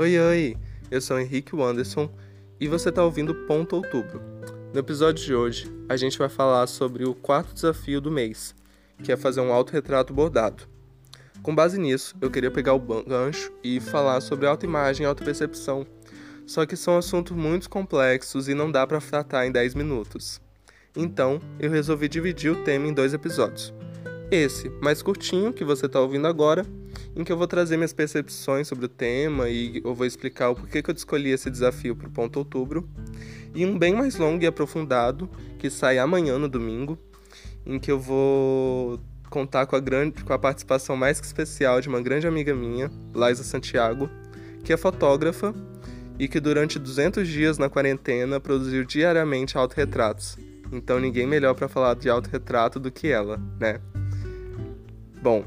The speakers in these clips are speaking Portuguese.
Oi, oi! Eu sou Henrique Wanderson e você está ouvindo Ponto Outubro. No episódio de hoje, a gente vai falar sobre o quarto desafio do mês, que é fazer um autorretrato bordado. Com base nisso, eu queria pegar o gancho e falar sobre autoimagem e autopercepção, só que são assuntos muito complexos e não dá para tratar em 10 minutos. Então, eu resolvi dividir o tema em dois episódios. Esse, mais curtinho, que você está ouvindo agora, em que eu vou trazer minhas percepções sobre o tema e eu vou explicar o porquê que eu escolhi esse desafio para o ponto outubro. E um bem mais longo e aprofundado, que sai amanhã no domingo, em que eu vou contar com a, grande, com a participação mais que especial de uma grande amiga minha, Laisa Santiago, que é fotógrafa e que durante 200 dias na quarentena produziu diariamente autorretratos. Então ninguém melhor para falar de autorretrato do que ela, né? Bom,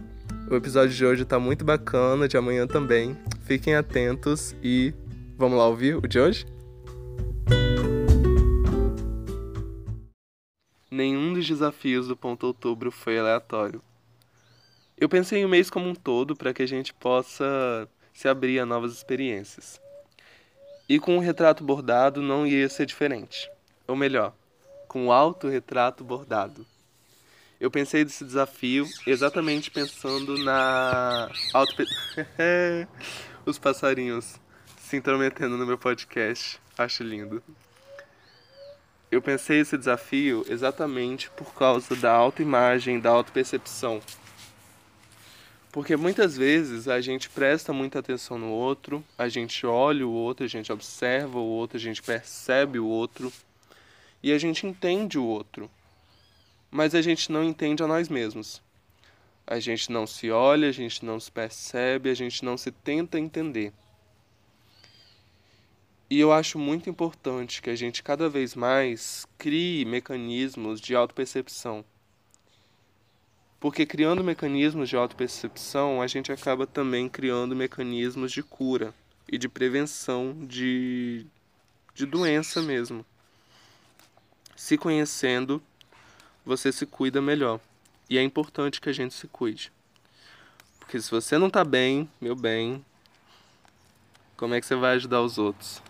o episódio de hoje tá muito bacana, de amanhã também. Fiquem atentos e vamos lá ouvir o de hoje? Nenhum dos desafios do ponto outubro foi aleatório. Eu pensei em um mês como um todo para que a gente possa se abrir a novas experiências. E com o retrato bordado não ia ser diferente. Ou melhor, com o autorretrato bordado. Eu pensei desse desafio exatamente pensando na auto os passarinhos se intrometendo no meu podcast. Acho lindo. Eu pensei esse desafio exatamente por causa da autoimagem, da autopercepção. Porque muitas vezes a gente presta muita atenção no outro, a gente olha o outro, a gente observa o outro, a gente percebe o outro e a gente entende o outro mas a gente não entende a nós mesmos. A gente não se olha, a gente não se percebe, a gente não se tenta entender. E eu acho muito importante que a gente cada vez mais crie mecanismos de autopercepção. Porque criando mecanismos de autopercepção, a gente acaba também criando mecanismos de cura e de prevenção de, de doença mesmo. Se conhecendo você se cuida melhor. E é importante que a gente se cuide. Porque se você não tá bem, meu bem, como é que você vai ajudar os outros?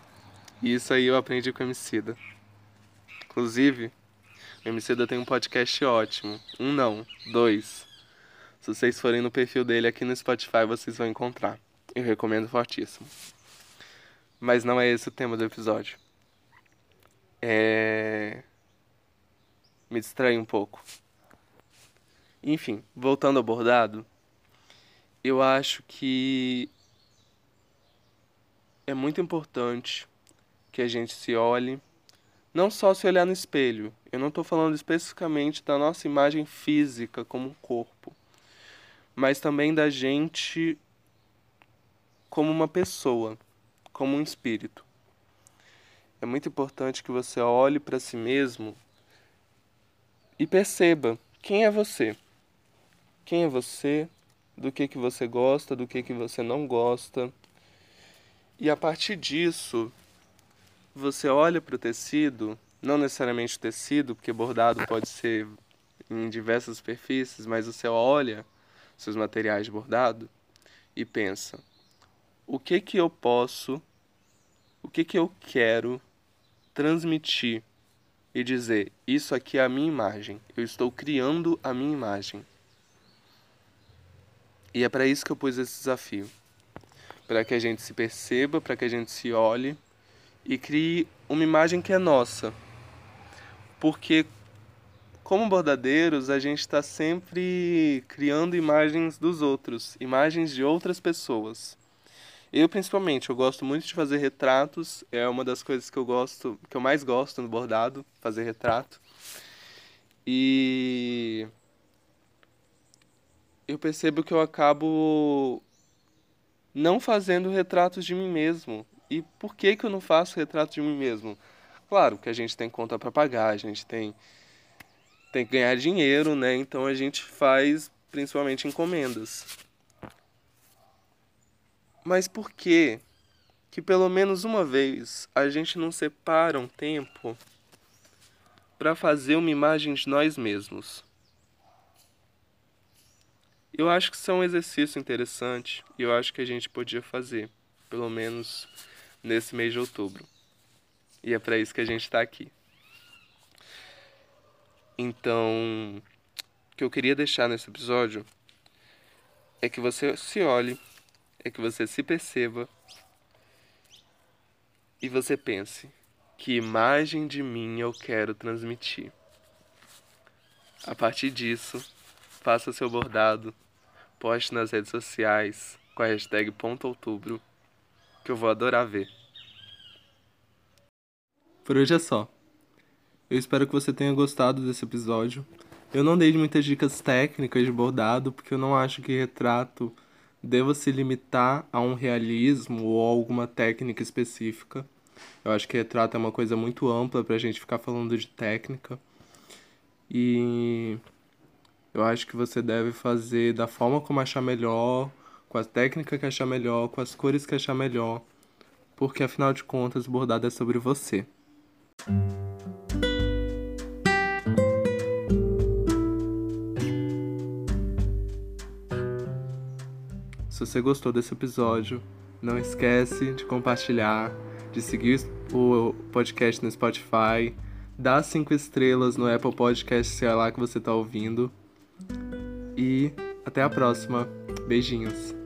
E isso aí eu aprendi com o Emicida. Inclusive, o Emicida tem um podcast ótimo. Um não, dois. Se vocês forem no perfil dele aqui no Spotify, vocês vão encontrar. Eu recomendo fortíssimo. Mas não é esse o tema do episódio. É me distrai um pouco. Enfim, voltando ao bordado, eu acho que é muito importante que a gente se olhe, não só se olhar no espelho. Eu não estou falando especificamente da nossa imagem física como um corpo, mas também da gente como uma pessoa, como um espírito. É muito importante que você olhe para si mesmo e perceba quem é você. Quem é você, do que que você gosta, do que que você não gosta. E a partir disso, você olha para o tecido, não necessariamente o tecido, porque bordado pode ser em diversas superfícies, mas você olha seus materiais de bordado e pensa: o que que eu posso, o que que eu quero transmitir e dizer: Isso aqui é a minha imagem, eu estou criando a minha imagem. E é para isso que eu pus esse desafio para que a gente se perceba, para que a gente se olhe e crie uma imagem que é nossa. Porque, como bordadeiros, a gente está sempre criando imagens dos outros, imagens de outras pessoas. Eu principalmente, eu gosto muito de fazer retratos, é uma das coisas que eu gosto, que eu mais gosto no bordado, fazer retrato. E eu percebo que eu acabo não fazendo retratos de mim mesmo. E por que que eu não faço retrato de mim mesmo? Claro que a gente tem conta para pagar, a gente tem tem que ganhar dinheiro, né? Então a gente faz principalmente encomendas. Mas por que que pelo menos uma vez a gente não separa um tempo para fazer uma imagem de nós mesmos? Eu acho que isso é um exercício interessante e eu acho que a gente podia fazer pelo menos nesse mês de outubro. E é para isso que a gente está aqui. Então, o que eu queria deixar nesse episódio é que você se olhe, é que você se perceba e você pense: que imagem de mim eu quero transmitir? A partir disso, faça seu bordado, poste nas redes sociais com a hashtag ponto outubro, que eu vou adorar ver. Por hoje é só. Eu espero que você tenha gostado desse episódio. Eu não dei muitas dicas técnicas de bordado, porque eu não acho que retrato deva se limitar a um realismo ou alguma técnica específica. Eu acho que retrato é uma coisa muito ampla para a gente ficar falando de técnica. E eu acho que você deve fazer da forma como achar melhor, com a técnica que achar melhor, com as cores que achar melhor, porque afinal de contas, bordado é sobre você. Se você gostou desse episódio, não esquece de compartilhar de seguir o podcast no Spotify, dar cinco estrelas no Apple Podcast, se é lá que você está ouvindo. E até a próxima. Beijinhos.